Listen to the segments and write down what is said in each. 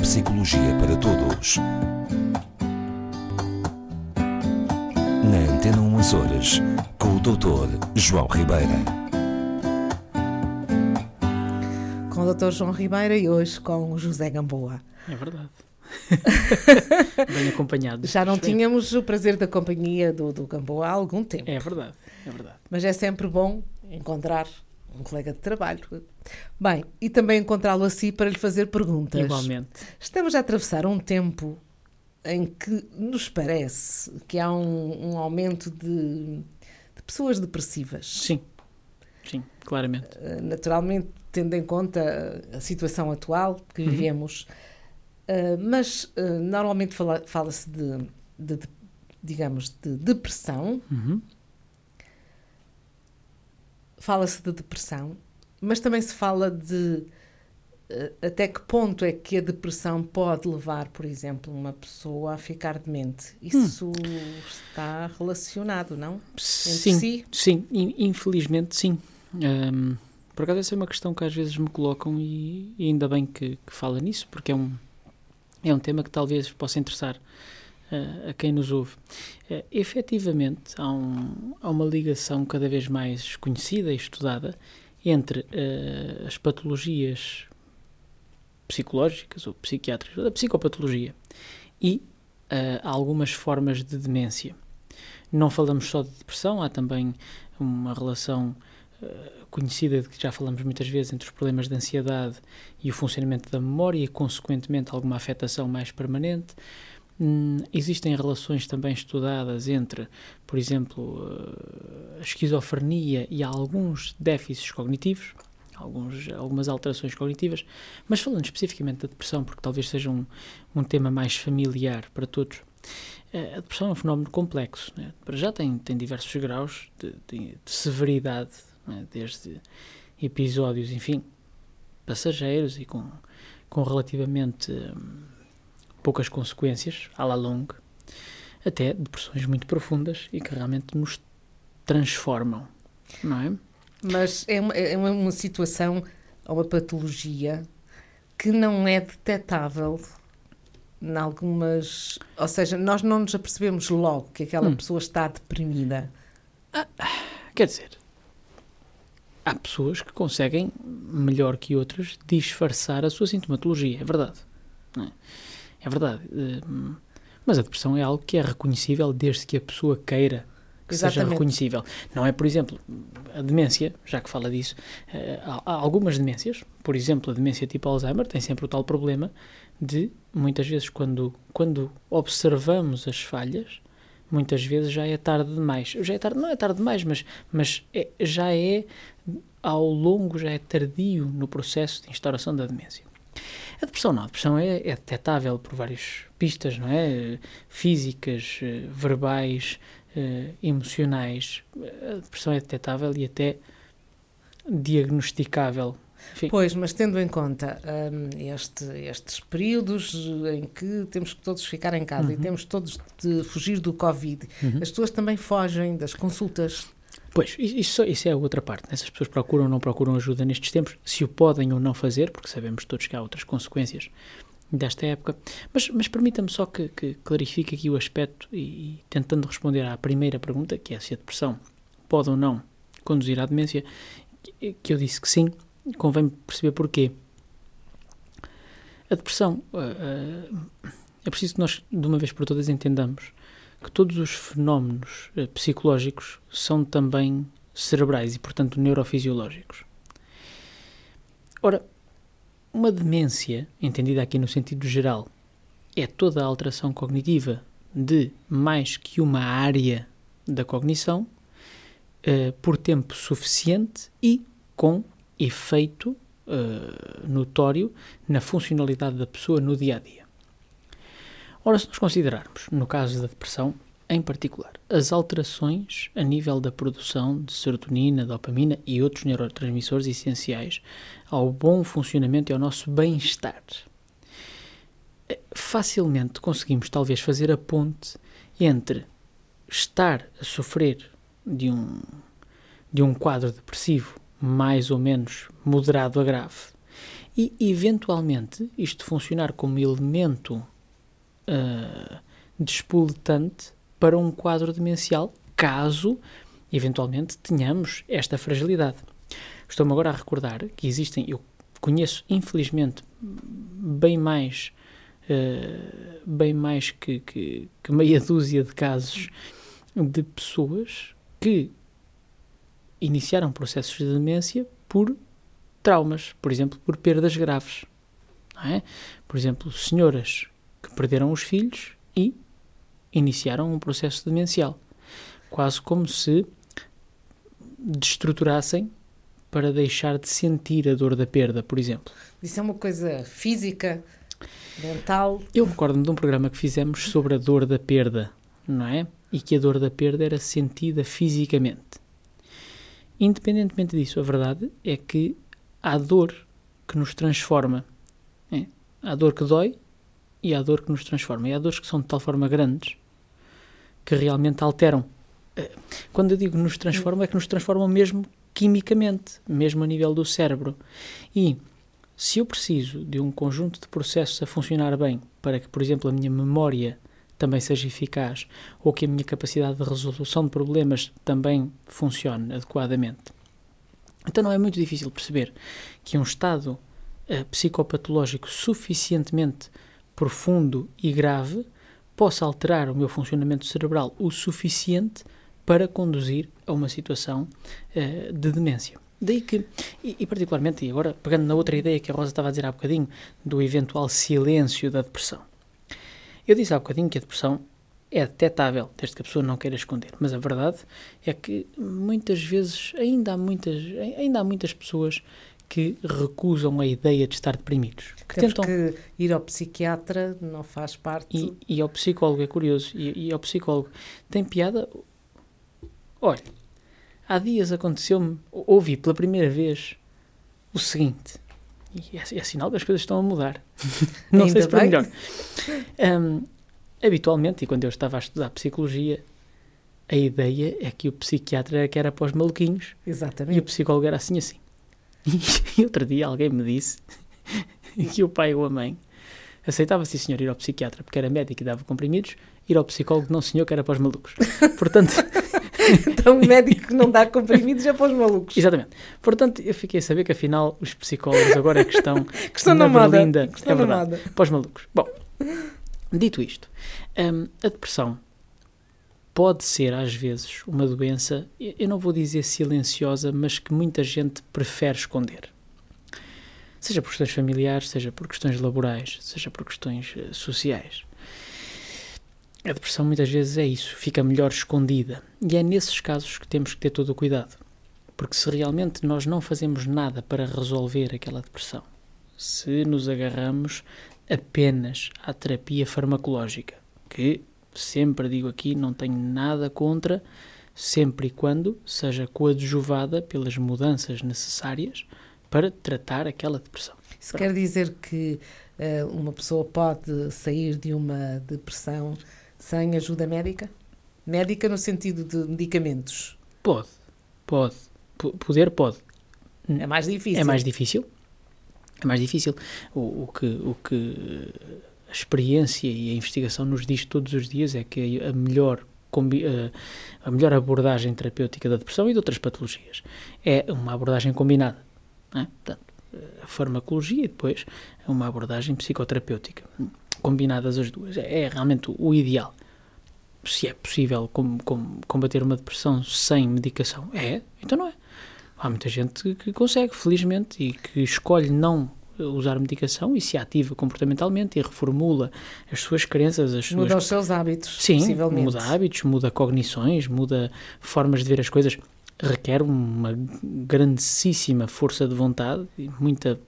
psicologia para todos. Na Antena 1 Açores, com o Dr. João Ribeira. Com o Dr. João Ribeira e hoje com o José Gamboa. É verdade. Bem acompanhado. Já não tínhamos o prazer da companhia do, do Gamboa há algum tempo, É verdade, é verdade. mas é sempre bom encontrar um colega de trabalho. Bem, e também encontrá-lo assim para lhe fazer perguntas. Igualmente. Estamos a atravessar um tempo em que nos parece que há um, um aumento de, de pessoas depressivas. Sim, sim, claramente. Uh, naturalmente, tendo em conta a situação atual que Uhum. vivemos. Uh, mas uh, normalmente fala- fala-se de, de- de, digamos, de depressão, Uhum. Fala-se de depressão, mas também se fala de uh, até que ponto é que a depressão pode levar, por exemplo, uma pessoa a ficar demente. Isso está relacionado, não? Sim, si? sim, in- infelizmente sim. Ahm, por acaso essa é uma questão que às vezes me colocam e, e ainda bem que, que fala nisso, porque é um, é um tema que talvez possa interessar a quem nos ouve. Uh, efetivamente, há, um- há uma ligação cada vez mais conhecida e estudada entre ah, as patologias psicológicas ou psiquiátricas, a psicopatologia e ah, algumas formas de demência. Não falamos só de depressão, há também uma relação conhecida de que já falamos muitas vezes entre os problemas de ansiedade e o funcionamento da memória e, consequentemente, alguma afetação mais permanente. Hum, existem relações também estudadas entre, por exemplo, eh, a esquizofrenia e alguns déficits cognitivos, alguns, algumas alterações cognitivas, mas falando especificamente da depressão, porque talvez seja um, um tema mais familiar para todos, eh, a depressão é um fenómeno complexo. Né? Já tem, tem diversos graus de, de- de severidade, né? desde episódios, enfim, passageiros e com, com relativamente hum, poucas consequências, à la longue, até depressões muito profundas e que realmente nos transformam, não é? Mas é uma, é uma- situação, ou uma patologia que não é detetável em algumas. Ou seja, nós não nos apercebemos logo que aquela Hum. pessoa está deprimida. Quer dizer, há pessoas que conseguem, melhor que outras, disfarçar a sua sintomatologia, é verdade. não é? É verdade. hum, Mas a depressão é algo que é reconhecível desde que a pessoa queira que seja Exatamente. reconhecível. Não é, por exemplo, a demência, já que fala disso, eh, há há algumas demências, por exemplo, a demência tipo Alzheimer tem sempre o tal problema de, muitas vezes, quando, quando observamos as falhas, muitas vezes já é tarde demais. Já é tarde, não é tarde demais, mas, mas é- já é ao longo, já é tardio no processo de instauração da demência. A depressão não, a depressão é, é detectável por várias pistas, não é? Físicas, eh, verbais, eh, emocionais. A depressão é detectável e até diagnosticável. Enfim, Pois, mas tendo em conta hum, este- estes períodos em que temos que todos ficar em casa e temos todos de fugir do Covid, Uhum. as pessoas também fogem das consultas. Pois, isso, isso é a outra parte. né? Se as pessoas procuram ou não procuram ajuda nestes tempos, se o podem ou não fazer, porque sabemos todos que há outras consequências desta época. Mas, mas permita-me só que, que clarifique aqui o aspecto e, e tentando responder à primeira pergunta, que é se a depressão pode ou não conduzir à demência, que- que eu disse que sim, convém perceber porquê. A depressão, ah, ah, é preciso que nós, de uma vez por todas, entendamos que todos os fenómenos eh, psicológicos são também cerebrais e, portanto, neurofisiológicos. Ora, uma demência, entendida aqui no sentido geral, é toda a alteração cognitiva de mais que uma área da cognição eh, por tempo suficiente e com efeito eh, notório na funcionalidade da pessoa no dia a dia. Ora, se nós considerarmos, no caso da depressão, em particular, as alterações a nível da produção de serotonina, dopamina e outros neurotransmissores essenciais ao bom funcionamento e ao nosso bem-estar, eh, facilmente conseguimos talvez fazer a ponte entre estar a sofrer de um, de um quadro depressivo mais ou menos moderado a grave e, eventualmente, isto funcionar como elemento uh, despoletante para um quadro demencial, caso, eventualmente, tenhamos esta fragilidade. Estou-me agora a recordar que existem, eu conheço, infelizmente, bem mais uh, bem mais que, que, que, meia dúzia de casos de pessoas que iniciaram processos de demência por traumas, por exemplo, por perdas graves. É? Por exemplo, senhoras que perderam os filhos e iniciaram um processo demencial, quase como se destruturassem para deixar de sentir a dor da perda, por exemplo. Isso é uma coisa física, mental. Eu recordo-me de um programa que fizemos sobre a dor da perda, não é? E que a dor da perda era sentida fisicamente. Independentemente disso, a verdade é que há dor que nos transforma. É? Há dor que dói e há dor que nos transforma. E há dores que são de tal forma grandes que realmente alteram. Eh, quando eu digo nos transformam, é que nos transformam mesmo quimicamente, mesmo a nível do cérebro. E se eu preciso de um conjunto de processos a funcionar bem para que, por exemplo, a minha memória também seja eficaz ou que a minha capacidade de resolução de problemas também funcione adequadamente. Então não é muito difícil perceber que um estado uh, psicopatológico suficientemente profundo e grave possa alterar o meu funcionamento cerebral o suficiente para conduzir a uma situação uh, de demência. Daí que, e, e, particularmente, e agora pegando na outra ideia que a Rosa estava a dizer há bocadinho, do eventual silêncio da depressão. Eu disse há bocadinho que a depressão é detectável, desde que a pessoa não queira esconder. Mas a verdade é que muitas vezes ainda há muitas, ainda há muitas pessoas que recusam a ideia de estar deprimidos. Que Até tentam... porque ir ao psiquiatra não faz parte... E, e ao psicólogo, é curioso, e, e ao psicólogo tem piada... Olha, há dias aconteceu-me, ouvi pela primeira vez o seguinte, e é, é sinal que as coisas estão a mudar. Não Ainda sei se para melhor. Um, habitualmente, e quando eu estava a estudar psicologia, a ideia é que o psiquiatra era que era para os maluquinhos. Exatamente. E o psicólogo era assim assim. E, outro dia alguém me disse que o pai ou a mãe aceitava, sim senhor, ir ao psiquiatra porque era médico e dava comprimidos, ir ao psicólogo não senhor, que era para os malucos. Portanto... então o médico que não dá comprimidos é para os malucos. Exatamente. Portanto, eu fiquei a saber que afinal os psicólogos agora é que estão, que estão na, na Berlinda, que estão é verdade, para os malucos. Bom, dito isto, um, a depressão pode ser às vezes uma doença, eu não vou dizer silenciosa, mas que muita gente prefere esconder. Seja por questões familiares, seja por questões laborais, seja por questões uh, sociais. A depressão muitas vezes é isso, fica melhor escondida. E é nesses casos que temos que ter todo o cuidado. Porque se realmente nós não fazemos nada para resolver aquela depressão, se nos agarramos apenas à terapia farmacológica, que sempre digo aqui, não tenho nada contra, sempre e quando seja coadjuvada pelas mudanças necessárias para tratar aquela depressão. Isso Pronto. quer dizer que uh, uma pessoa pode sair de uma depressão sem ajuda médica? Médica no sentido de medicamentos? Pode, pode. P poder pode. É mais difícil. É mais difícil. É mais difícil. O, o, que, o que a experiência e a investigação nos diz todos os dias é que a melhor a melhor abordagem terapêutica da depressão e de outras patologias é uma abordagem combinada. É? Portanto, a farmacologia e depois uma abordagem psicoterapêutica combinadas as duas. É, é realmente o ideal. Se é possível com, com, combater uma depressão sem medicação, é, então não é. Há muita gente que consegue, felizmente, e que escolhe não usar medicação e se ativa comportamentalmente e reformula as suas crenças, as muda os seus hábitos. Sim, muda hábitos, muda cognições, muda formas de ver as coisas. Requer uma grandíssima força de vontade e muita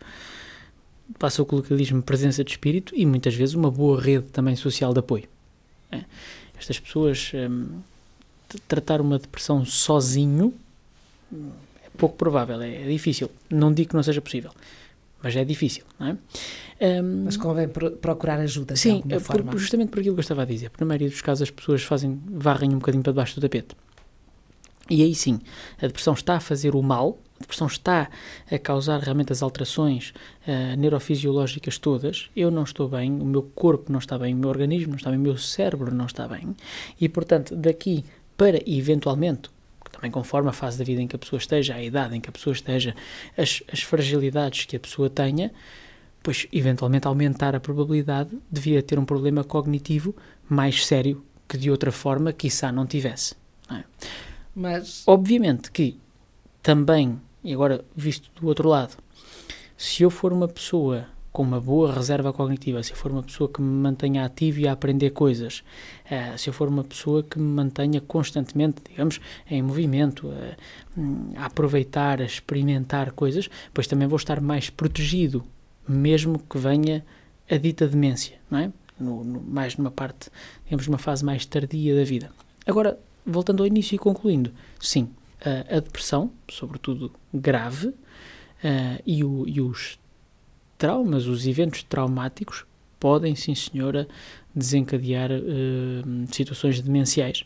passa o colocalismo presença de espírito e muitas vezes uma boa rede também social de apoio. É. Estas pessoas hum, tratar uma depressão sozinho é pouco provável, é, é, difícil. Não digo que não seja possível, mas é difícil, não é? Um, mas convém procurar ajuda sim, de alguma forma. justamente por aquilo que eu estava a dizer. Porque na maioria dos casos as pessoas fazem, varrem um bocadinho para debaixo do tapete. E aí sim, a depressão está a fazer o mal depressão está a causar realmente as alterações uh, neurofisiológicas todas, eu não estou bem, o meu corpo não está bem, o meu organismo não está bem, o meu cérebro não está bem, e portanto, daqui para eventualmente, também conforme a fase da vida em que a pessoa esteja, a idade em que a pessoa esteja, as, as fragilidades que a pessoa tenha, pois eventualmente aumentar a probabilidade de vir a ter um problema cognitivo mais sério que de outra forma, quiçá, não tivesse. Não é? Mas... Obviamente que também, e agora visto do outro lado, se eu for uma pessoa com uma boa reserva cognitiva, se eu for uma pessoa que me mantenha ativo e a aprender coisas, uh, se eu for uma pessoa que me mantenha constantemente, digamos, em movimento, uh, a aproveitar, a experimentar coisas, pois também vou estar mais protegido, mesmo que venha a dita demência, não é? No, no, mais numa parte, digamos, numa fase mais tardia da vida. Agora, voltando ao início e concluindo, sim, a, a depressão, sobretudo grave, e, o, e, os traumas, os eventos traumáticos, podem, sim senhora, desencadear uh, situações demenciais.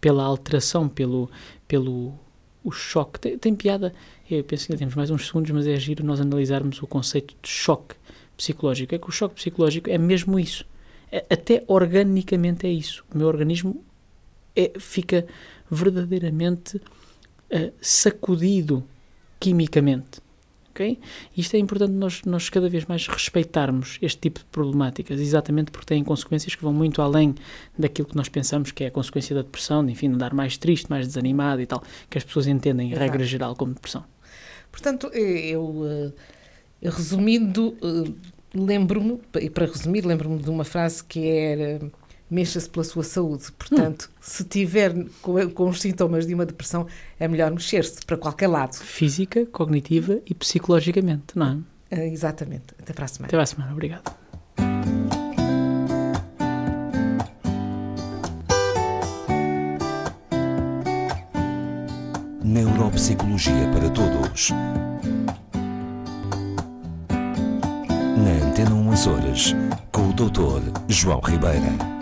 Pela alteração, pelo, pelo o choque. Tem, tem piada, eu penso que ainda temos mais uns segundos, mas é giro nós analisarmos o conceito de choque psicológico. É que o choque psicológico é mesmo isso. É, até organicamente é isso. O meu organismo é, fica verdadeiramente uh, sacudido quimicamente. Okay? Isto é importante nós, nós cada vez mais respeitarmos este tipo de problemáticas, exatamente porque têm consequências que vão muito além daquilo que nós pensamos que é a consequência da depressão, de, enfim, de andar mais triste, mais desanimado e tal, que as pessoas entendem, em regra geral, como depressão. Portanto, eu, eu eh, resumindo, eh, lembro-me, e para resumir, lembro-me de uma frase que era mexa-se pela sua saúde. Portanto, hum. se tiver com, com, os sintomas de uma depressão, é melhor mexer-se para qualquer lado. Física, cognitiva e psicologicamente, não é? é exatamente. Até para a semana. Até para a semana. Obrigado. Neuropsicologia para todos. Na Antena 1 Horas, com o Dr. João Ribeira.